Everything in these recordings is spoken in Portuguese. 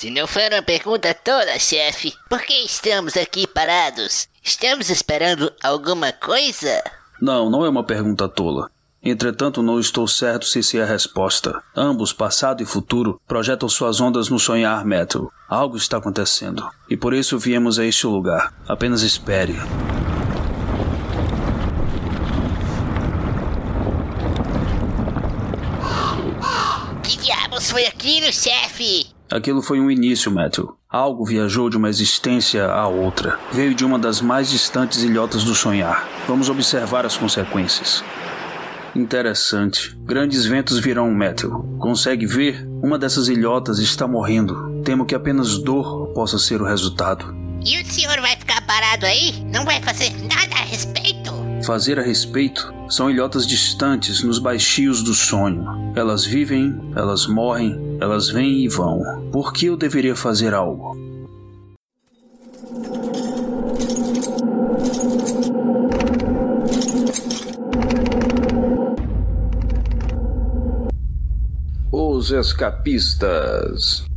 Se não for uma pergunta toda, chefe, por que estamos aqui parados? Estamos esperando alguma coisa? Não, não é uma pergunta tola. Entretanto, não estou certo se se é a resposta. Ambos, passado e futuro, projetam suas ondas no sonhar Metal. Algo está acontecendo. E por isso viemos a este lugar. Apenas espere. Que diabos foi aquilo, chefe? Aquilo foi um início, Matthew. Algo viajou de uma existência a outra. Veio de uma das mais distantes ilhotas do sonhar. Vamos observar as consequências. Interessante. Grandes ventos virão, Matthew. Consegue ver? Uma dessas ilhotas está morrendo. Temo que apenas dor possa ser o resultado. E o senhor vai ficar parado aí? Não vai fazer nada a respeito? Fazer a respeito são ilhotas distantes nos baixios do sonho. Elas vivem, elas morrem, elas vêm e vão. Por que eu deveria fazer algo? Os escapistas.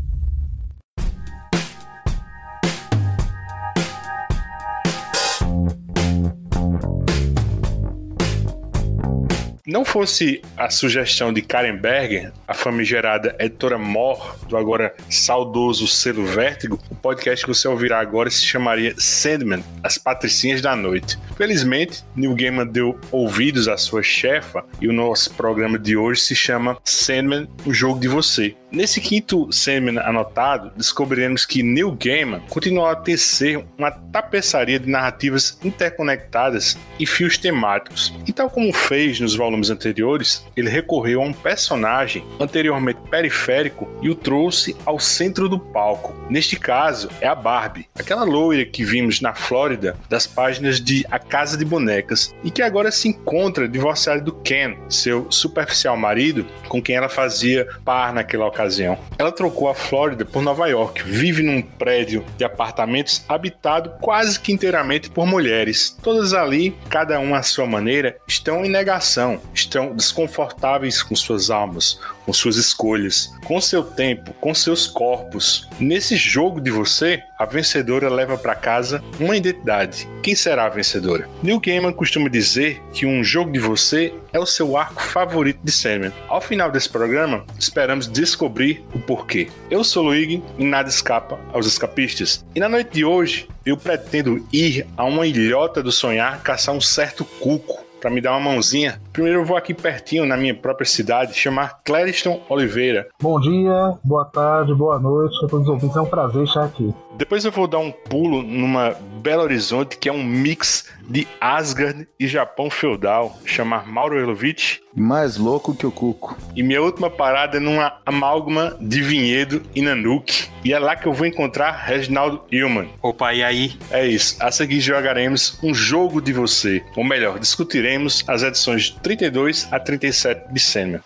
Não fosse a sugestão de Karen Berger, a famigerada editora Mor, do agora saudoso selo Vértigo, o podcast que você ouvirá agora se chamaria Sandman, As Patricinhas da Noite. Felizmente, Neil Gaiman deu ouvidos à sua chefa e o nosso programa de hoje se chama Sandman, o jogo de você. Nesse quinto Sandman anotado, descobriremos que Neil Gaiman continuou a tecer uma tapeçaria de narrativas interconectadas e fios temáticos. E tal como fez nos volumes anteriores, ele recorreu a um personagem anteriormente periférico e o trouxe ao centro do palco. Neste caso, é a Barbie, aquela loira que vimos na Flórida das páginas de A Casa de Bonecas e que agora se encontra divorciada do Ken, seu superficial marido, com quem ela fazia par naquela ocasião ocasião. Ela trocou a Flórida por Nova York, vive num prédio de apartamentos habitado quase que inteiramente por mulheres. Todas ali, cada uma à sua maneira, estão em negação, estão desconfortáveis com suas almas, com suas escolhas, com seu tempo, com seus corpos. Nesse jogo de você, a vencedora leva para casa uma identidade. Quem será a vencedora? Neil Gaiman costuma dizer que um jogo de você é o seu arco favorito de Sandman. Ao final desse programa, esperamos descobrir o porquê. Eu sou Luigi e nada escapa aos escapistas. E na noite de hoje, eu pretendo ir a uma ilhota do sonhar caçar um certo cuco para me dar uma mãozinha. Primeiro eu vou aqui pertinho, na minha própria cidade, chamar Clériston Oliveira. Bom dia, boa tarde, boa noite a todos os ouvintes. É um prazer estar aqui. Depois eu vou dar um pulo numa Belo Horizonte, que é um mix de Asgard e Japão feudal, chamar Mauro Elovitch. Mais louco que o Cuco. E minha última parada é numa amálgama de Vinhedo e Nanuque. E é lá que eu vou encontrar Reginaldo Hillman. Opa, e aí? É isso. A seguir jogaremos um jogo de você. Ou melhor, discutiremos as edições 32 a 37 de Sandman.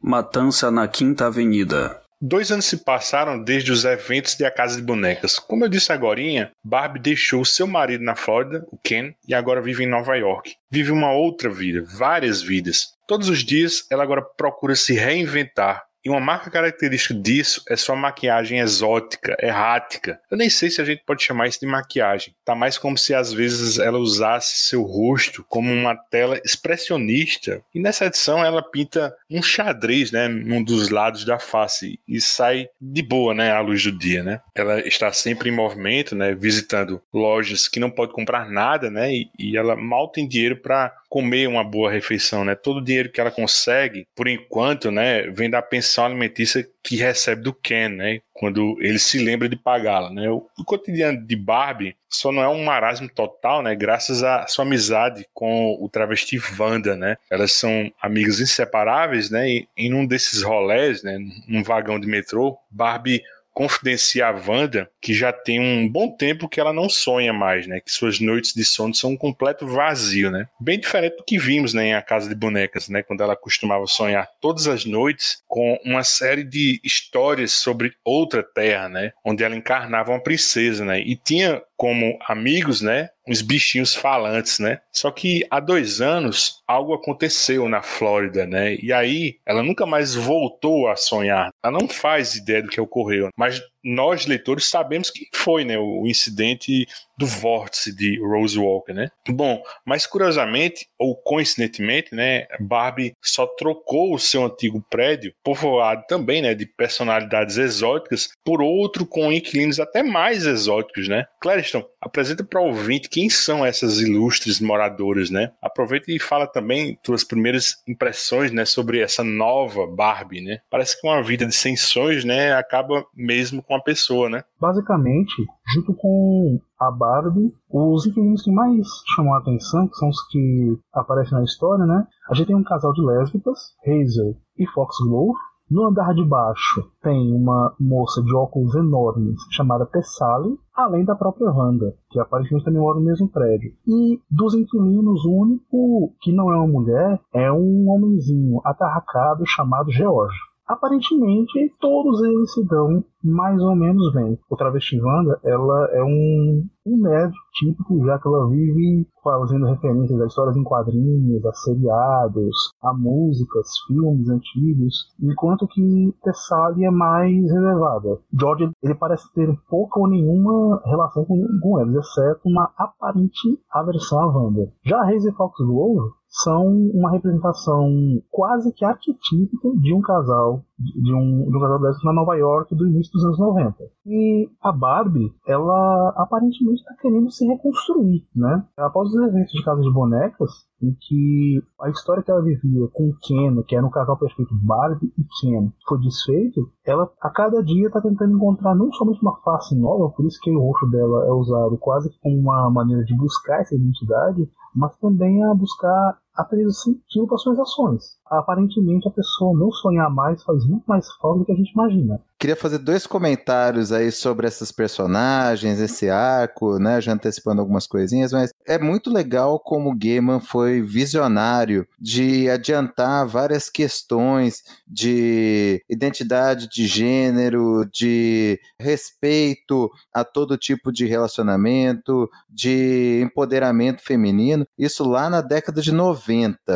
Matança na Quinta Avenida. Dois anos se passaram desde os eventos de A Casa de Bonecas. Como eu disse agora, Barbie deixou seu marido na Flórida, o Ken, e agora vive em Nova York. Vive uma outra vida, várias vidas. Todos os dias ela agora procura se reinventar, e uma marca característica disso é sua maquiagem exótica, errática. Eu nem sei se a gente pode chamar isso de maquiagem. Tá mais como se às vezes ela usasse seu rosto como uma tela expressionista. E nessa edição ela pinta um xadrez, né, num dos lados da face e sai de boa, né, à luz do dia, né? Ela está sempre em movimento, né, visitando lojas que não pode comprar nada, né, e, e ela mal tem dinheiro para comer uma boa refeição, né? Todo o dinheiro que ela consegue, por enquanto, né, vem da pensão alimentícia que recebe do Ken, né? Quando ele se lembra de pagá-la, né? O, o, cotidiano de Barbie só não é um marasmo total, né? Graças à sua amizade com o travesti Wanda, né? Elas são amigas inseparáveis, né? E em um desses rolés, né? Num vagão de metrô, Barbie confidencia a Wanda que já tem um bom tempo que ela não sonha mais, né? Que suas noites de sono são um completo vazio, né? Bem diferente do que vimos né, em A Casa de Bonecas, né? Quando ela costumava sonhar todas as noites com uma série de histórias sobre outra terra, né? Onde ela encarnava uma princesa, né? E tinha como amigos, né? Uns bichinhos falantes, né? Só que há dois anos algo aconteceu na Flórida, né? E aí ela nunca mais voltou a sonhar. Ela não faz ideia do que ocorreu, mas nós leitores sabemos que foi, né? O incidente do vórtice de Rose Walker, né? Bom, mas curiosamente ou coincidentemente, né? Barbie só trocou o seu antigo prédio, povoado também, né? De personalidades exóticas, por outro com inquilinos até mais exóticos, né? Clareston, apresenta para o ouvinte quem são essas ilustres moradoras, né? Aproveita e fala também tuas primeiras impressões, né? Sobre essa nova Barbie, né? Parece que uma vida de sensações, né? Acaba mesmo com a pessoa, né? Basicamente, junto com a Barbie, os inquilinos que mais chamam a atenção, que são os que aparecem na história, né? A gente tem um casal de lésbicas, Hazel e Foxglove. No andar de baixo tem uma moça de óculos enormes chamada Tessali, além da própria Wanda, que aparentemente também mora no mesmo prédio. E dos inquilinos, o único que não é uma mulher é um homenzinho atarracado chamado George. Aparentemente, todos eles se dão mais ou menos bem. O Travesti Wanda, ela é um, um nerd típico, já que ela vive fazendo referências a histórias em quadrinhos, a seriados, a músicas, filmes antigos, enquanto que Tessalia é mais reservada. George, ele parece ter pouca ou nenhuma relação com, com eles, exceto uma aparente aversão à Wanda. Já a Hazel Fox Glove são uma representação quase que arquetípica de um casal de um, de um casal lésbico na Nova York do início dos anos 90. E a Barbie, ela aparentemente está querendo se reconstruir, né? Após os eventos de Casa de Bonecas, em que a história que ela vivia com Ken, que era um casal perfeito Barbie e Ken, foi desfeito, ela a cada dia está tentando encontrar não somente uma face nova, por isso que o rosto dela é usado quase como uma maneira de buscar essa identidade, mas também a buscar a trazer sentido para suas ações. Aparentemente a pessoa não sonhar mais faz muito mais falta do que a gente imagina. Queria fazer dois comentários aí sobre essas personagens, esse arco, né? Já antecipando algumas coisinhas, mas é muito legal como o Gaiman foi visionário de adiantar várias questões de identidade de gênero, de respeito a todo tipo de relacionamento, de empoderamento feminino. Isso lá na década de 90,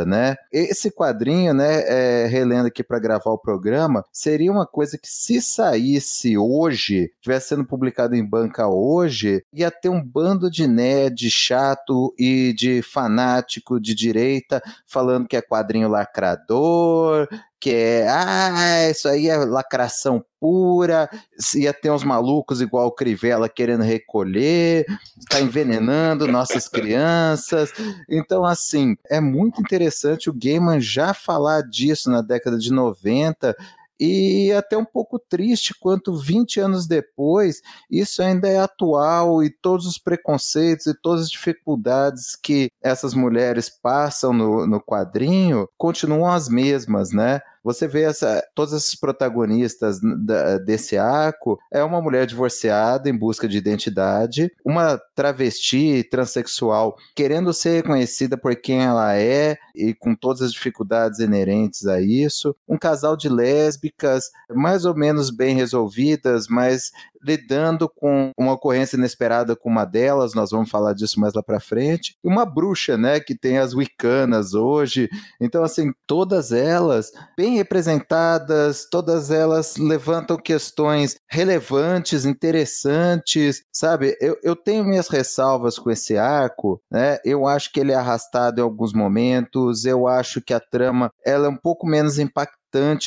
né? Esse quadrinho, né, é, relendo aqui para gravar o programa, seria uma coisa que se saísse hoje, tivesse sendo publicado em banca hoje, ia ter um bando de nerd chato e de fanático de direita falando que é quadrinho lacrador, que é, ah, isso aí é lacração pura, ia ter uns malucos igual o Crivella querendo recolher, está envenenando nossas crianças. Então, assim, é muito interessante o Gaiman já falar disso na década de 90 e até um pouco triste quanto 20 anos depois isso ainda é atual e todos os preconceitos e todas as dificuldades que essas mulheres passam no, no quadrinho continuam as mesmas, né? Você vê essa, todos esses protagonistas da, desse arco é uma mulher divorciada em busca de identidade, uma travesti transexual querendo ser reconhecida por quem ela é e com todas as dificuldades inerentes a isso, um casal de lésbicas mais ou menos bem resolvidas, mas lidando com uma ocorrência inesperada com uma delas, nós vamos falar disso mais lá para frente, e uma bruxa, né, que tem as wicanas hoje. Então, assim, todas elas bem representadas, todas elas levantam questões relevantes, interessantes, sabe? Eu, eu tenho minhas ressalvas com esse arco, né? Eu acho que ele é arrastado em alguns momentos, eu acho que a trama ela é um pouco menos impactante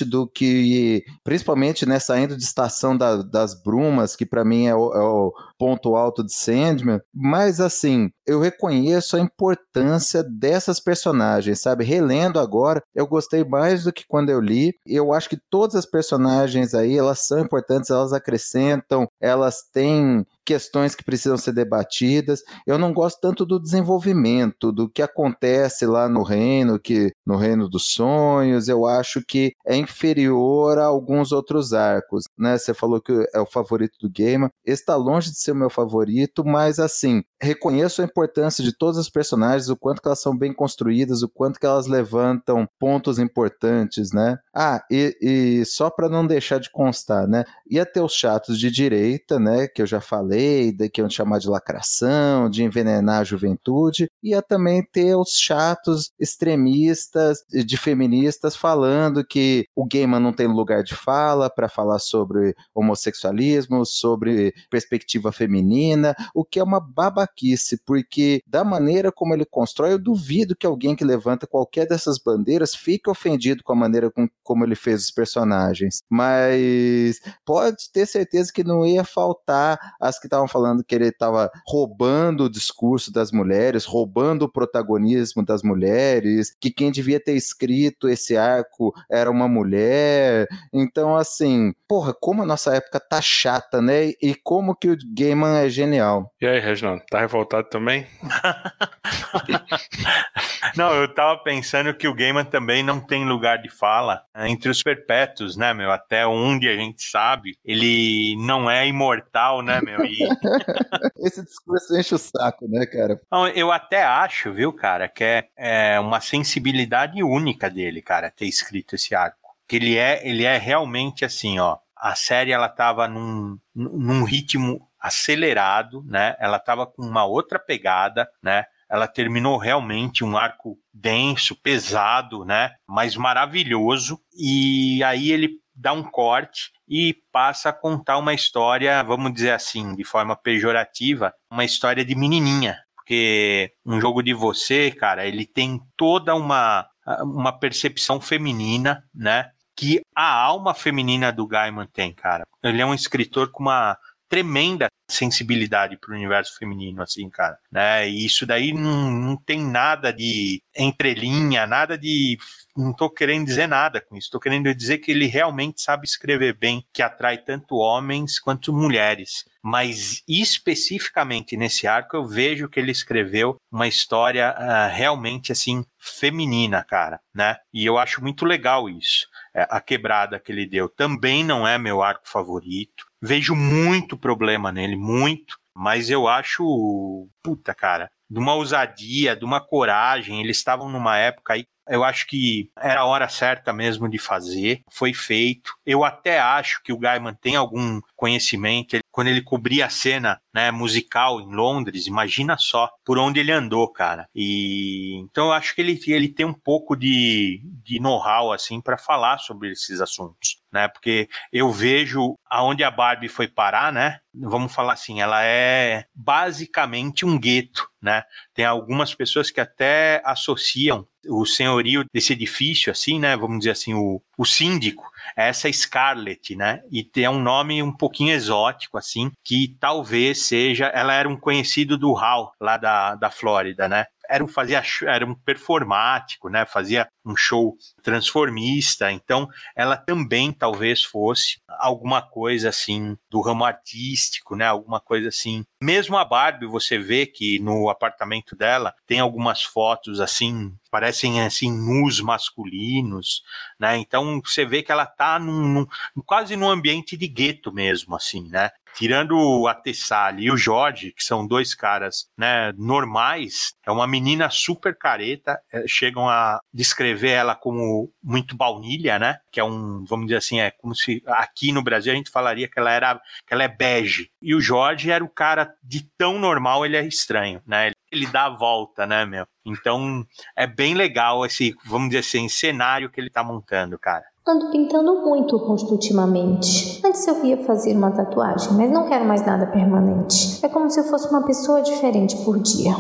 do que, principalmente né, saindo de estação da, das brumas, que para mim é o, é o, ponto alto de Sandman, mas assim, eu reconheço a importância dessas personagens, sabe? Relendo agora, eu gostei mais do que quando eu li. Eu acho que todas as personagens aí, elas são importantes, elas acrescentam, elas têm questões que precisam ser debatidas. Eu não gosto tanto do desenvolvimento, do que acontece lá no reino, que no reino dos sonhos, eu acho que é inferior a alguns outros arcos, né? Você falou que é o favorito do Gamer, está longe de ser o meu favorito, mas assim, reconheço a importância de todas as personagens, o quanto elas são bem construídas, o quanto que elas levantam pontos importantes, né? Ah, e, e só para não deixar de constar, né? Ia ter os chatos de direita, né? Que eu já falei, de que iam chamar de lacração, de envenenar a juventude. Ia também ter os chatos extremistas, de feministas, falando que o Gaiman não tem lugar de fala para falar sobre homossexualismo, sobre perspectiva feminina, o que é uma babaquice, porque da maneira como ele constrói, eu duvido que alguém que levanta qualquer dessas bandeiras fique ofendido com a maneira com, como ele fez os personagens. Mas pode ter certeza que não ia faltar as que estavam falando que ele estava roubando o discurso das mulheres, roubando o protagonismo das mulheres, que quem devia ter escrito esse arco era uma mulher. Então, assim, porra, como a nossa época tá chata, né? E como que o Gaiman é genial. E aí, Reginaldo, tá revoltado também? não, eu tava pensando que o Gaiman também não tem lugar de fala entre os perpétuos, né, meu? Até onde a gente sabe, ele não é imortal, né, meu? E... Esse discurso enche o saco, né, cara? Não, eu até acho, viu, cara, que é, é uma sensibilidade única dele, cara, ter escrito esse arco. Que ele é, ele é realmente assim, ó. A série ela tava num, num ritmo acelerado, né? Ela tava com uma outra pegada, né? Ela terminou realmente um arco denso, pesado, né? Mas maravilhoso. E aí ele dá um corte e passa a contar uma história, vamos dizer assim, de forma pejorativa, uma história de menininha. Porque um jogo de você, cara, ele tem toda uma, uma percepção feminina, né? que a alma feminina do Gaiman tem, cara. Ele é um escritor com uma tremenda sensibilidade para o universo feminino, assim, cara, né? E isso daí não, não tem nada de entrelinha, nada de não tô querendo dizer nada com isso. Tô querendo dizer que ele realmente sabe escrever bem, que atrai tanto homens quanto mulheres. Mas especificamente nesse arco eu vejo que ele escreveu uma história uh, realmente assim feminina, cara, né? E eu acho muito legal isso. É, a quebrada que ele deu também não é meu arco favorito. Vejo muito problema nele, muito. Mas eu acho, puta, cara, de uma ousadia, de uma coragem. Eles estavam numa época aí eu acho que era a hora certa mesmo de fazer, foi feito. Eu até acho que o Gaiman tem algum conhecimento. quando ele cobria a cena né, musical em Londres, imagina só por onde ele andou, cara. E então eu acho que ele, ele tem um pouco de, de know-how assim para falar sobre esses assuntos, né? Porque eu vejo aonde a Barbie foi parar, né? Vamos falar assim, ela é basicamente um gueto, né? Tem algumas pessoas que até associam o senhorio desse edifício, assim, né? Vamos dizer assim, o, o síndico, é essa Scarlett, né? E tem um nome um pouquinho exótico, assim, que talvez seja. Ela era um conhecido do Hal, lá da, da Flórida, né? Era um, fazia, era um performático, né? Fazia um show transformista. Então, ela também talvez fosse alguma coisa assim do ramo artístico, né? Alguma coisa assim. Mesmo a Barbie, você vê que no apartamento dela tem algumas fotos assim, parecem assim nus masculinos, né? Então, você vê que ela tá num, num quase num ambiente de gueto mesmo, assim, né? Tirando a Tessali e o Jorge, que são dois caras né, normais, é uma menina super careta, é, chegam a descrever ela como muito baunilha, né? Que é um, vamos dizer assim, é como se aqui no Brasil a gente falaria que ela era que ela é bege. E o Jorge era o cara de tão normal, ele é estranho, né? Ele dá a volta, né, meu? Então é bem legal esse, vamos dizer assim, cenário que ele tá montando, cara. Ando pintando muito o rosto ultimamente. Antes eu ia fazer uma tatuagem, mas não quero mais nada permanente. É como se eu fosse uma pessoa diferente por dia.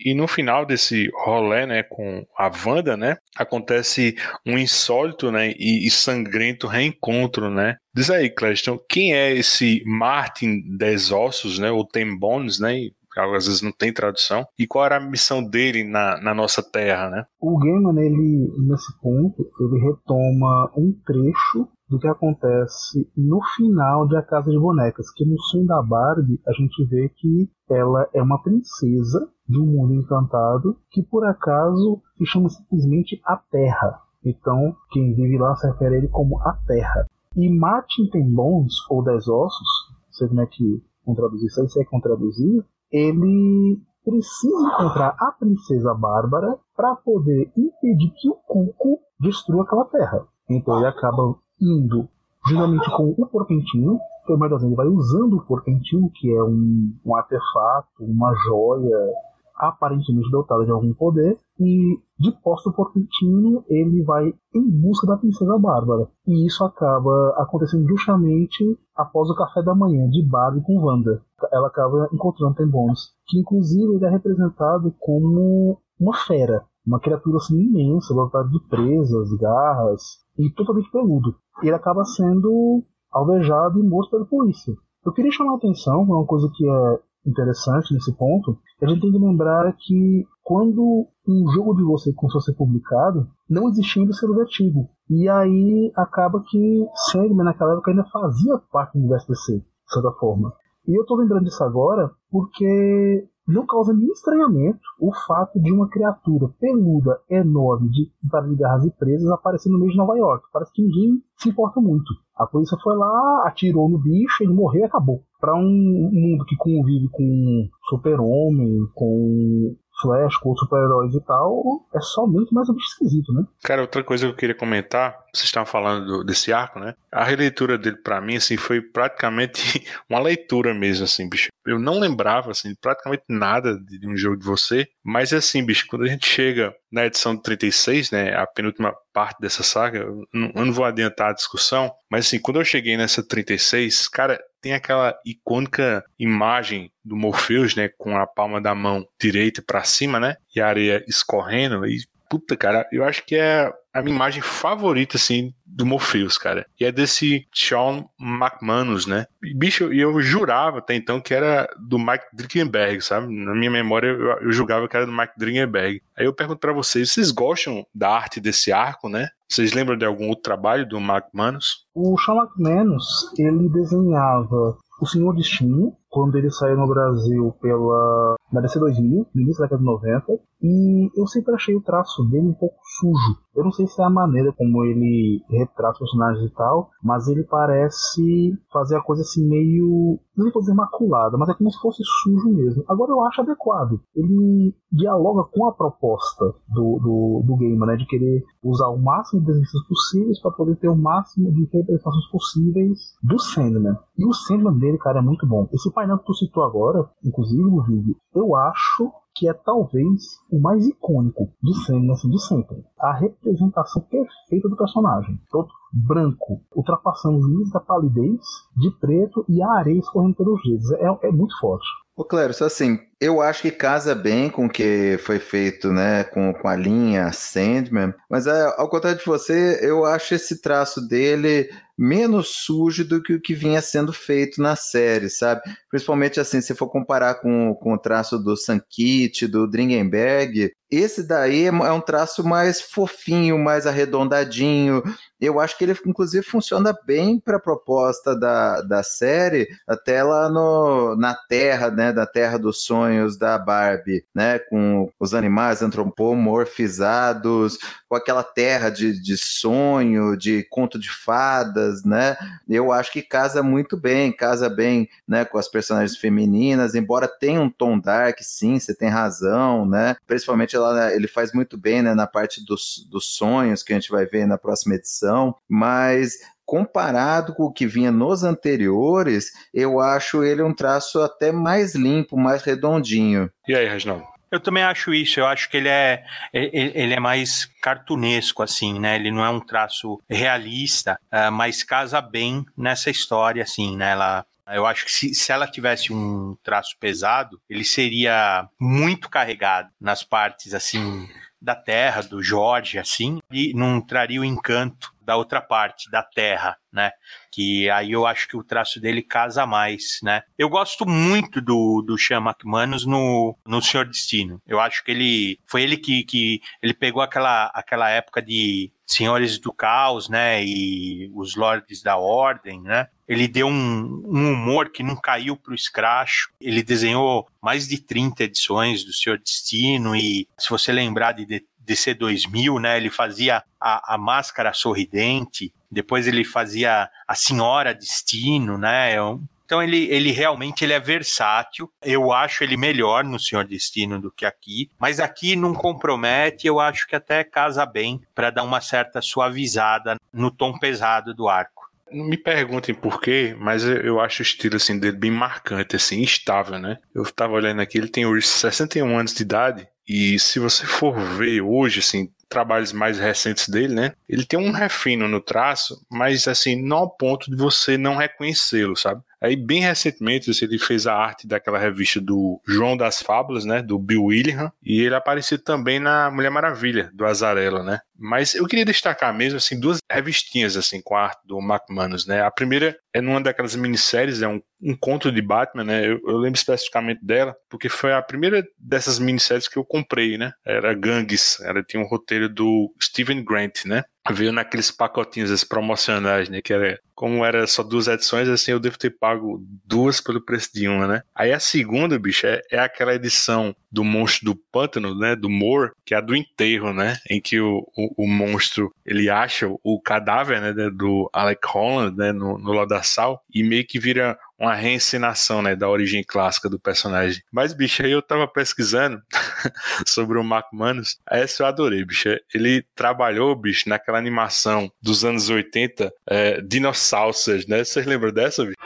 E no final desse rolê, né, com a Wanda, né, acontece um insólito, né, e, sangrento reencontro, né. Diz aí, Cleston, quem é esse Martin Desossos, né, ou Tem Bones, né, às vezes não tem tradução, e qual era a missão dele na, na nossa terra, né? O Gaiman, ele, nesse ponto, ele retoma um trecho do que acontece no final de A Casa de Bonecas, que no sonho da Barbie a gente vê que ela é uma princesa de um mundo encantado que por acaso se chama simplesmente a Terra. Então, quem vive lá se refere a ele como a Terra. E Martin tem bons ou dez ossos, não sei como é que vão traduzir isso aí, se é que traduzir, ele precisa encontrar a princesa Bárbara para poder impedir que o Cuco destrua aquela terra. Então ele acaba indo juntamente com o Porpentinho, que o Medozinho ele vai usando o Porpentinho, que é um, um artefato, uma joia aparentemente dotada de algum poder, e de posto Porpentino ele vai em busca da princesa Bárbara. E isso acaba acontecendo justamente após o café da manhã de Barbie com Wanda. Ela acaba encontrando Tem Bones, que inclusive ele é representado como uma fera, uma criatura assim imensa, dotada de presas, garras e totalmente peludo. Ele acaba sendo alvejado e morto pela polícia. Eu queria chamar a atenção, uma coisa que é interessante nesse ponto, a gente tem que lembrar que quando um jogo de você começou a ser publicado, não existia ainda o selo vertigo. E aí acaba que Sandman naquela época ainda fazia parte do universo DC, de certa forma. E eu tô lembrando disso agora porque não causa nenhum estranhamento o fato de uma criatura peluda, enorme, de barulho de garras e presas aparecer no meio de Nova York. Parece que ninguém se importa muito. A polícia foi lá, atirou no bicho, ele morreu e acabou. Para um mundo que convive com super-homem, com Flash, com super-heróis e tal, é somente mais um bicho esquisito, né? Cara, outra coisa que eu queria comentar, vocês estavam falando do, desse arco, né? A releitura dele para mim, assim, foi praticamente uma leitura mesmo, assim, bicho. Eu não lembrava, assim, praticamente nada de, de um jogo de você, mas assim, bicho, quando a gente chega na edição 36, né, a penúltima parte dessa saga, eu não, eu não vou adiantar a discussão, mas assim, quando eu cheguei nessa 36, cara, tem aquela icônica imagem do Morpheus, né, com a palma da mão direita para cima, né, e a areia escorrendo, e puta, cara, eu acho que é a minha imagem favorita, assim, do Morpheus, cara. E é desse Sean McManus, né? E, bicho, eu jurava até então que era do Mike Dringenberg, sabe? Na minha memória eu, eu julgava que era do Mike Dringenberg. Aí eu pergunto para vocês, vocês gostam da arte desse arco, né? Vocês lembram de algum outro trabalho do McManus? O Sean McManus, ele desenhava o Senhor Destino, quando ele saiu no Brasil pela na DC 2000, no início da década de 90, e eu sempre achei o traço dele um pouco sujo. Eu não sei se é a maneira como ele retrata os personagens e tal, mas ele parece fazer a coisa assim meio. Não vou dizer maculada, mas é como se fosse sujo mesmo. Agora eu acho adequado. Ele dialoga com a proposta do, do, do gamer, né? De querer usar o máximo de desenhos possíveis para poder ter o máximo de representações possíveis do Sandman. E o Sandman dele, cara, é muito bom. Esse painel que tu citou agora, inclusive no vídeo, eu acho que é talvez o mais icônico de Sandman assim, de sempre. A representação perfeita do personagem. Todo branco, ultrapassando os limites da palidez, de preto e a areia escorrendo pelos dedos. É, é muito forte. Ô, Clério, só assim, eu acho que casa bem com o que foi feito, né, com, com a linha Sandman, mas é, ao contrário de você, eu acho esse traço dele menos sujo do que o que vinha sendo feito na série, sabe? Principalmente assim, se for comparar com, com o traço do Sankit, do Dringenberg, esse daí é, é um traço mais fofinho, mais arredondadinho. Eu acho que ele, inclusive, funciona bem para a proposta da, da série, até lá no, na Terra, né? Da Terra dos Sonhos da Barbie, né? Com os animais antropomorfizados, com aquela terra de, de sonho, de conto de fadas, né? Eu acho que casa muito bem, casa bem, né? Com as personagens femininas, embora tenha um tom dark, sim, você tem razão, né? Principalmente ela, ele faz muito bem, né? Na parte dos, dos sonhos que a gente vai ver na próxima edição, mas comparado com o que vinha nos anteriores, eu acho ele um traço até mais limpo, mais redondinho. E aí, Reginaldo? Eu também acho isso. Eu acho que ele é, ele é mais cartunesco, assim, né? Ele não é um traço realista, uh, mas casa bem nessa história, assim, né? Ela, eu acho que se, se ela tivesse um traço pesado, ele seria muito carregado nas partes, assim, da Terra, do Jorge, assim, e não traria o encanto da outra parte, da Terra, né? Que aí eu acho que o traço dele casa mais, né? Eu gosto muito do, do Sean McManus no, no Senhor Destino. Eu acho que ele foi ele que, que ele pegou aquela, aquela época de Senhores do Caos, né? E os Lordes da Ordem, né? Ele deu um, um humor que não caiu para o escracho. Ele desenhou mais de 30 edições do Senhor Destino e se você lembrar de DC 2000, né? Ele fazia a, a máscara sorridente, depois ele fazia a Senhora Destino, né? Então ele, ele realmente ele é versátil. Eu acho ele melhor no Senhor Destino do que aqui, mas aqui não compromete. Eu acho que até casa bem para dar uma certa suavizada no tom pesado do arco. Não me perguntem por quê, mas eu acho o estilo assim, dele bem marcante, assim, instável, né? Eu tava olhando aqui, ele tem hoje 61 anos de idade, e se você for ver hoje, assim, trabalhos mais recentes dele, né? Ele tem um refino no traço, mas assim, não ao ponto de você não reconhecê-lo, sabe? Aí, bem recentemente, ele fez a arte daquela revista do João das Fábulas, né? Do Bill Willingham. E ele apareceu também na Mulher Maravilha, do Azarello, né? Mas eu queria destacar mesmo, assim, duas revistinhas, assim, com a arte do McManus, né? A primeira é numa daquelas minisséries, é um, um conto de Batman, né? Eu, eu, lembro especificamente dela, porque foi a primeira dessas minisséries que eu comprei, né? Era Gangues, ela tinha um roteiro do Steven Grant, né? Veio naqueles pacotinhos promocionais, né? Que era, como era só duas edições, assim, eu devo ter pago duas pelo preço de uma, né? Aí a segunda, bicho, é, é aquela edição do monstro do pântano, né? Do Moore, que é a do enterro, né? Em que o, o, o monstro ele acha o cadáver, né? Do Alec Holland, né? No, no Lodaçal e meio que vira uma reencenação, né, da origem clássica do personagem. Mas, bicho, aí eu tava pesquisando sobre o Mark Manus, essa eu adorei, bicho. Ele trabalhou, bicho, naquela animação dos anos 80, é, Dinossauros, né? Vocês lembram dessa, bicho?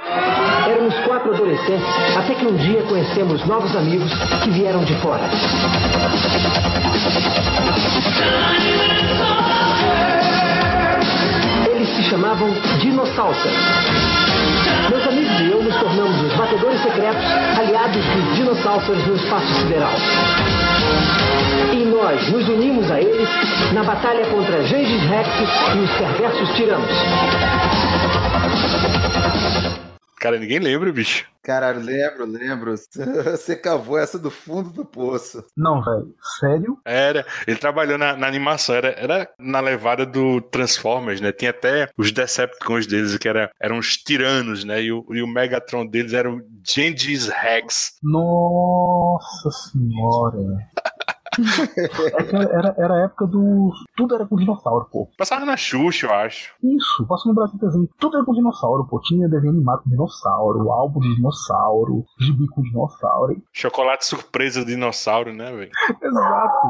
Até que um dia conhecemos novos amigos que vieram de fora. Eles se chamavam Dinossauros. Meus amigos e eu nos tornamos os batedores secretos aliados dos dinossauros no espaço sideral. E nós nos unimos a eles na batalha contra Gengis Rex e os perversos tiranos. Cara, ninguém lembra, bicho. Caralho, lembro, lembro. Você cavou essa do fundo do poço. Não, velho. Sério? Era. Ele trabalhou na, na, animação. Era, era na levada do Transformers, né? Tinha até os Decepticons deles, que era, eram os tiranos, né? E o, e o Megatron deles era o Gengis Rex. Nossa senhora. É era, era a época do. Tudo era com dinossauro, pô. Passava na Xuxa, eu acho. Isso, passou no Brasil desenho. Tudo era com dinossauro, pô. Tinha desenho animado com dinossauro, álbum de dinossauro, gibi com dinossauro. Chocolate surpresa de dinossauro, né, velho? Exato.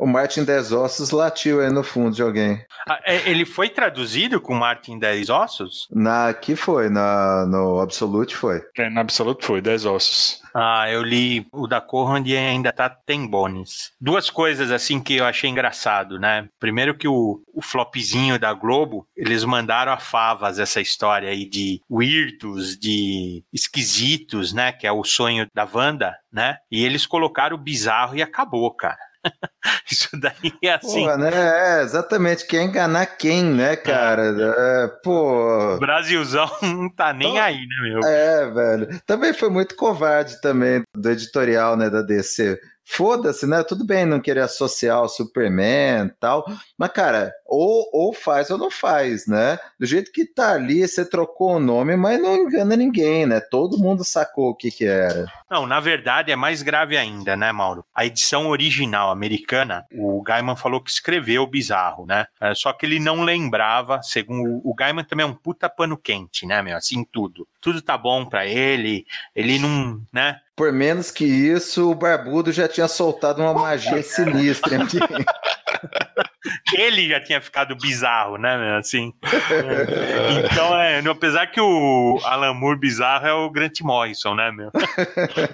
O Martin Dez Ossos latiu aí no fundo de alguém. Ah, é, ele foi traduzido com Martin Dez Ossos? Na, aqui foi, na, no Absolute foi. É, no Absolute foi, Dez Ossos. Ah, eu li o da Corrand e ainda tá tem bones. Duas coisas assim que eu achei engraçado, né? Primeiro que o, o flopzinho da Globo, eles mandaram a favas essa história aí de weirdos, de esquisitos, né? Que é o sonho da Wanda, né? E eles colocaram o bizarro e acabou, cara. Isso daí é assim. Pô, né? É, exatamente. Quer enganar quem, né, cara? É. É, pô. Brasilzão não tá nem então, aí, né, meu? É, velho. Também foi muito covarde também do editorial, né, da DC foda-se, né? Tudo bem não querer associar o Superman e tal, mas, cara, ou, ou faz ou não faz, né? Do jeito que tá ali, você trocou o nome, mas não engana ninguém, né? Todo mundo sacou o que que era. Não, na verdade é mais grave ainda, né, Mauro? A edição original americana, o Gaiman falou que escreveu bizarro, né? É, só que ele não lembrava, segundo o Gaiman também é um puta pano quente, né, meu? Assim, tudo. Tudo tá bom para ele, ele não, né? Por menos que isso, o Barbudo já tinha soltado uma magia sinistra. Ele já tinha ficado bizarro, né, assim. Então, é, apesar que o Alan Moore bizarro é o Grant Morrison, né, meu?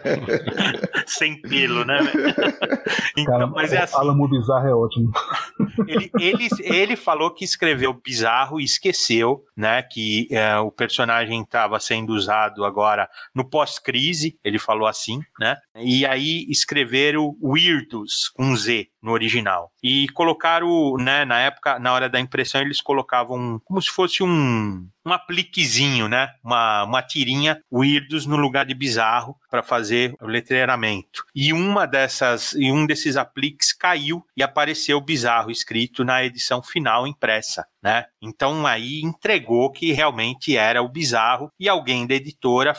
Sem pelo, né? Então, Cara, mas é assim. Alan Moore bizarro é ótimo. Ele, ele, ele falou que escreveu bizarro e esqueceu, né, que é, o personagem estava sendo usado agora no pós-crise, ele falou assim, né? E aí escreveram Weirdos com Z, no original. E colocaram, né, na época, na hora da impressão, eles colocavam como se fosse um, um apliquezinho, né? Uma, uma tirinha Weirdos no lugar de bizarro para fazer o letreiramento. E uma dessas, e um desses apliques caiu e apareceu bizarro escrito na edição final impressa, né? Então aí entregou que realmente era o bizarro e alguém da editora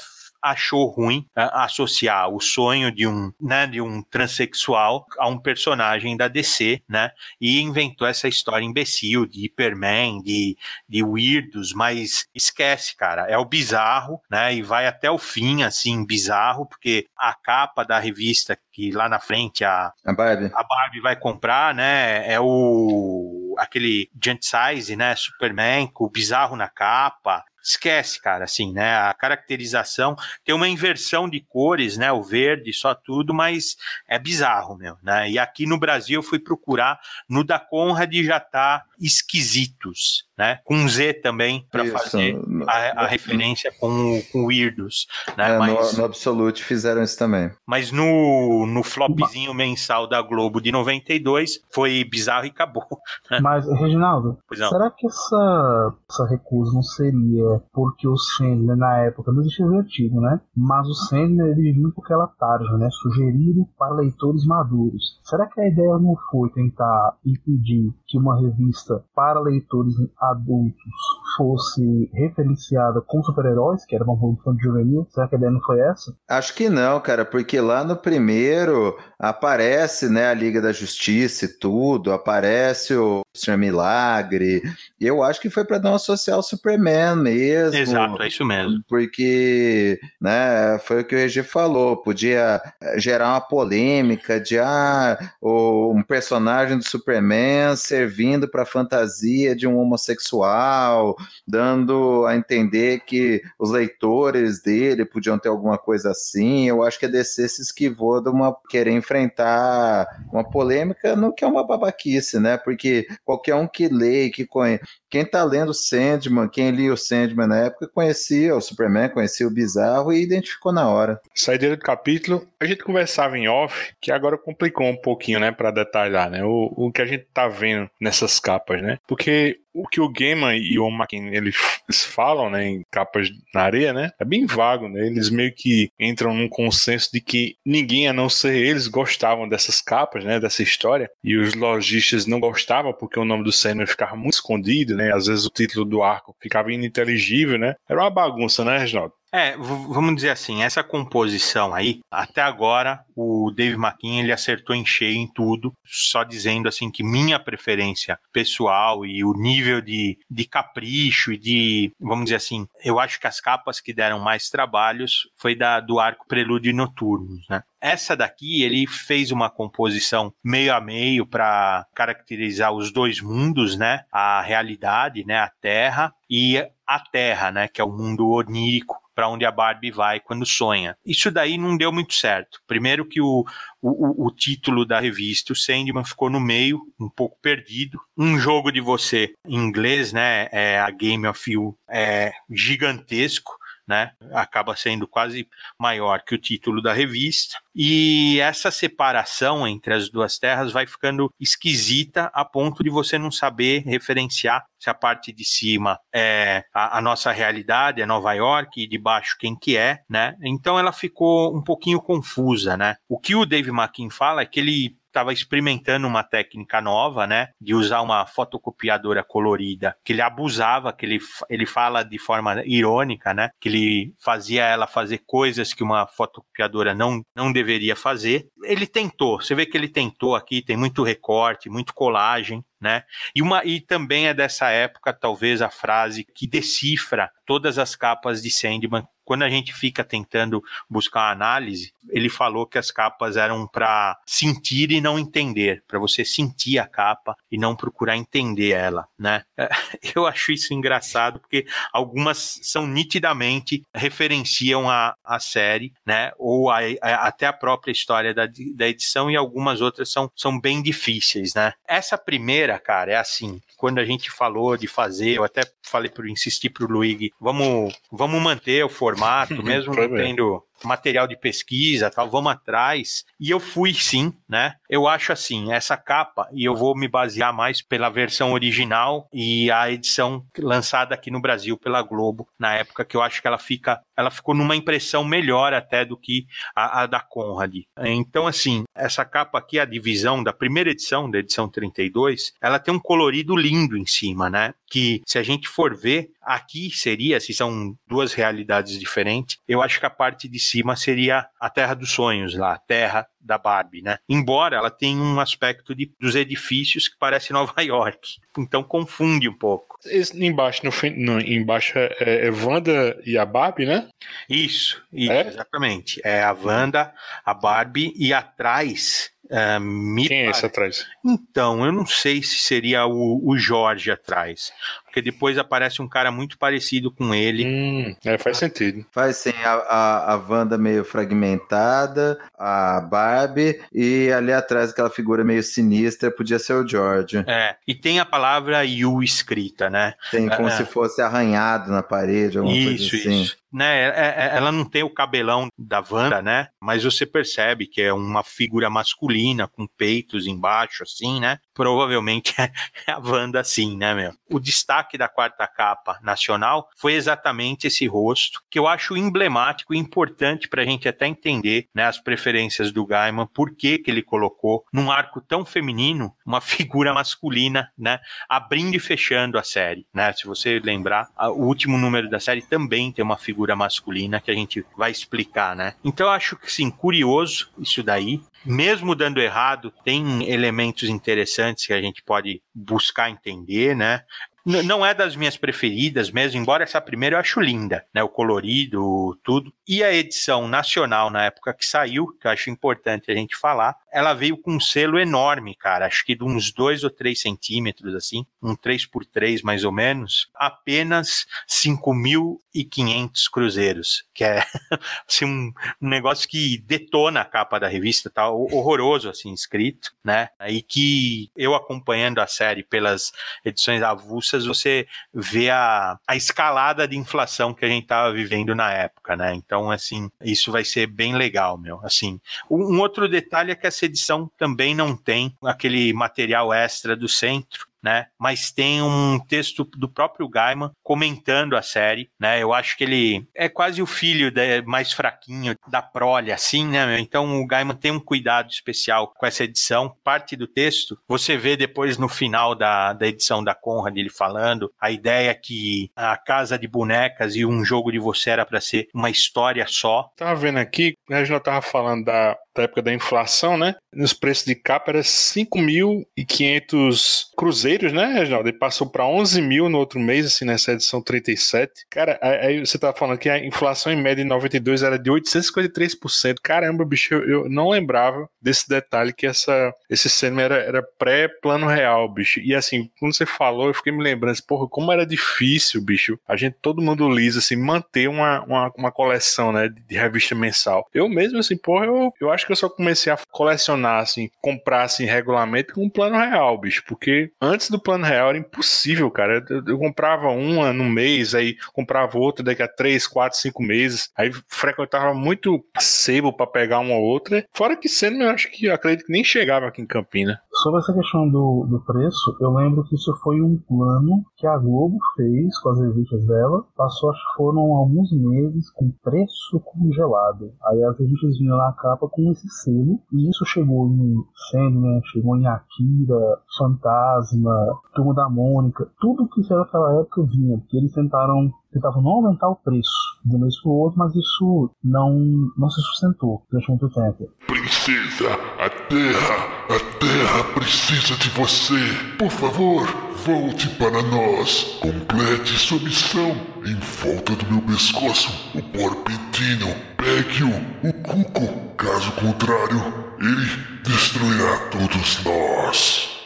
achou ruim né, associar o sonho de um, né, de um transexual a um personagem da DC, né? E inventou essa história imbecil de Hyperman, de, de Weirdos, mas esquece, cara, é o bizarro, né? E vai até o fim, assim, bizarro, porque a capa da revista que lá na frente a, a Barbie. a Barbie vai comprar, né? É o aquele Giant Size, né? Superman com o bizarro na capa esquece, cara, assim, né? A caracterização tem uma inversão de cores, né? O verde, só tudo, mas é bizarro, meu, né? E aqui no Brasil eu fui procurar, no da Conrad já tá esquisitos, né? Com Z também para fazer a, a, referência com, com Weirdos, né? É, mas, no, no Absolute fizeram isso também. Mas no, no flopzinho mensal da Globo de 92 foi bizarro e acabou. Né? Mas, Reginaldo, será que essa, essa recusa não seria porque o Sandler na época não existia vertigo, né? Mas o Sandler ele vinha com aquela tarja, né? Sugerido para leitores maduros. Será que a ideia não foi tentar impedir que uma revista para leitores adultos fosse referenciada com super-heróis, que era uma produção de juvenil? Será que a ideia não foi essa? Acho que não, cara, porque lá no primeiro aparece, né, a Liga da Justiça e tudo, aparece o Senhor Milagre. E eu acho que foi para não associar o Superman mesmo. Exato, é isso mesmo. Porque, né, foi o que o Regi falou, podia gerar uma polêmica de ah, um personagem do Superman servindo para fantasia de um homossexual, dando a entender que os leitores dele podiam ter alguma coisa assim. Eu acho que a DC se esquivou de uma querer enfrentar uma polêmica no que é uma babaquice, né? Porque qualquer um que lê, que conhece, quem tá lendo Sandman, quem lia o Sandman na época, conhecia o Superman, conhecia o Bizarro e identificou na hora. Saideira do capítulo, a gente conversava em off, que agora complicou um pouquinho, né, para detalhar, né, o, o que a gente tá vendo nessas capas, né? Porque o que o Gaiman e o Makin eles falam, né, em capas na areia, né, é bem vago, né? Eles meio que entram num consenso de que ninguém a não ser eles gostavam dessas capas, né, dessa história, e os lojistas não gostavam porque o nome do Sandman ficava muito escondido, né? Às vezes o título do arco ficava ininteligível, né? Era uma bagunça, né, Reginaldo? É, vamos dizer assim, essa composição aí, até agora o Dave McKean ele acertou em cheio em tudo, só dizendo assim que minha preferência pessoal e o nível de, de capricho e de, vamos dizer assim, eu acho que as capas que deram mais trabalhos foi da do arco Prelúdio e Noturnos, né? Essa daqui ele fez uma composição meio a meio para caracterizar os dois mundos, né? A realidade, né? A Terra e a Terra, né? Que é o mundo onírico para onde a Barbie vai quando sonha. Isso daí não deu muito certo. Primeiro que o, o, o, título da revista, o Sandman, ficou no meio, um pouco perdido. Um jogo de você em inglês, né? É a Game of You, é gigantesco né? Acaba sendo quase maior que o título da revista. E essa separação entre as duas terras vai ficando esquisita a ponto de você não saber referenciar se a parte de cima é a, a nossa realidade, é Nova York, e de baixo quem que é, né? Então ela ficou um pouquinho confusa, né? O que o Dave McKean fala é que ele estava experimentando uma técnica nova, né, de usar uma fotocopiadora colorida, que ele abusava, que ele, ele fala de forma irônica, né, que ele fazia ela fazer coisas que uma fotocopiadora não, não deveria fazer. Ele tentou, você vê que ele tentou aqui, tem muito recorte, muito colagem, né? E, uma, e também é dessa época, talvez, a frase que decifra todas as capas de Sandman quando a gente fica tentando buscar análise, ele falou que as capas eram para sentir e não entender, para você sentir a capa e não procurar entender ela, né? Eu acho isso engraçado porque algumas são nitidamente referenciam a, a série, né? Ou a, a, até a própria história da, da edição e algumas outras são, são bem difíceis, né? Essa primeira, cara, é assim, quando a gente falou de fazer, eu até falei por insistir pro Luigi, vamos, vamos manter o formato, mesmo não tendo material de pesquisa, tal, vamos atrás. E eu fui sim, né? Eu acho assim, essa capa, e eu vou me basear mais pela versão original e a edição lançada aqui no Brasil pela Globo, na época que eu acho que ela fica, ela ficou numa impressão melhor até do que a, a da Conrad. Então, assim, essa capa aqui, a divisão da primeira edição, da edição 32, ela tem um colorido lindo em cima, né? Que se a gente for ver, aqui seria, se são duas realidades diferentes, eu acho que a parte de cima seria a Terra dos Sonhos lá, a Terra da Barbie, né? Embora ela tenha um aspecto de, dos edifícios que parece Nova York. Então confunde um pouco. Esse, embaixo, no, no, embaixo é, é Wanda e a Barbie, né? Isso, isso é? exatamente. É a Wanda, a Barbie e atrás Uh, Quem é esse atrás? Então, eu não sei se seria o, o Jorge atrás. Porque depois aparece um cara muito parecido com ele. Hum, é, faz sentido. Faz sim, a, a, a Wanda meio fragmentada, a Barbie, e ali atrás aquela figura meio sinistra podia ser o George. É, e tem a palavra You escrita, né? Tem como é, se fosse arranhado na parede, alguma isso, coisa assim. Isso, né? É, é, ela não tem o cabelão da Wanda, né? Mas você percebe que é uma figura masculina com peitos embaixo, assim, né? Provavelmente é a Wanda, sim, né, meu? O destaque da quarta capa nacional foi exatamente esse rosto, que eu acho emblemático e importante para a gente até entender, né, as preferências do Gaiman, por que que ele colocou num arco tão feminino uma figura masculina, né? Abrindo e fechando a série, né? Se você lembrar, o último número da série também tem uma figura masculina que a gente vai explicar, né? Então eu acho que sim, curioso isso daí. Mesmo dando errado, tem elementos interessantes que a gente pode buscar entender, né? não é das minhas preferidas mesmo, embora essa primeira eu acho linda, né? O colorido, tudo. E a edição nacional na época que saiu, que eu acho importante a gente falar, ela veio com um selo enorme, cara. Acho que de uns 2 ou 3 centímetros, assim, um 3 por 3 mais ou menos, apenas 5.500 cruzeiros, que é assim, um, negócio que detona a capa da revista, tá horroroso, assim, escrito, né? E que eu acompanhando a série pelas edições avulsas, você vê a, a escalada de inflação que a gente tava vivendo na época, né? Então, assim, isso vai ser bem legal, meu. Assim, um, um outro detalhe é que essa edição também não tem aquele material extra do centro, né? Mas tem um texto do próprio Gaiman comentando a série, né? Eu acho que ele é quase o filho de, mais fraquinho da prole, assim, né? Então o Gaiman tem um cuidado especial com essa edição. Parte do texto você vê depois no final da, da edição da Conrad ele falando a ideia que a casa de bonecas e um jogo de você era para ser uma história só. Tava vendo aqui, a gente tava falando da, da época da inflação, né? Nos preços de capa era 5.500 cruzeiros, né, Reginaldo? Ele passou para 11 mil no outro mês, assim, nessa edição 37. Cara, aí você tá falando que a inflação em média em 92 era de 853%. Caramba, bicho, eu, eu não lembrava desse detalhe que essa, esse cinema era, era pré-plano real, bicho. E assim, quando você falou, eu fiquei me lembrando, assim, porra, como era difícil, bicho, a gente, todo mundo lisa, assim, manter uma, uma, uma coleção, né, de revista mensal. Eu mesmo, assim, porra, eu, eu acho que eu só comecei a colecionar, assim, comprar, assim, regularmente com um plano real, bicho, porque antes do plano real era impossível, cara. Eu, eu comprava uma no mês, aí comprava outra daqui a três, quatro, cinco meses, aí frequentava muito sebo para pegar uma ou outra. Fora que sendo, eu acho que eu acredito que nem chegava aqui em Campina. Sobre essa questão do, do preço, eu lembro que isso foi um plano que a Globo fez com as revistas dela. Passou, acho que foram alguns meses com preço congelado. Aí as revistas vinham na capa com esse selo. E isso chegou em Sandman, chegou em Akira, Fantasma, Turma da Mônica. Tudo que saiu naquela época vinha. Porque eles tentaram tentavam não aumentar o preço de um mês para o outro, mas isso não, não se sustentou durante muito tempo. Princesa, a Terra, a Terra precisa de você. Por favor, volte para nós. Complete sua missão. Em volta do meu pescoço, o porpentino. Pegue-o, o cuco. Caso contrário, ele destruirá todos nós.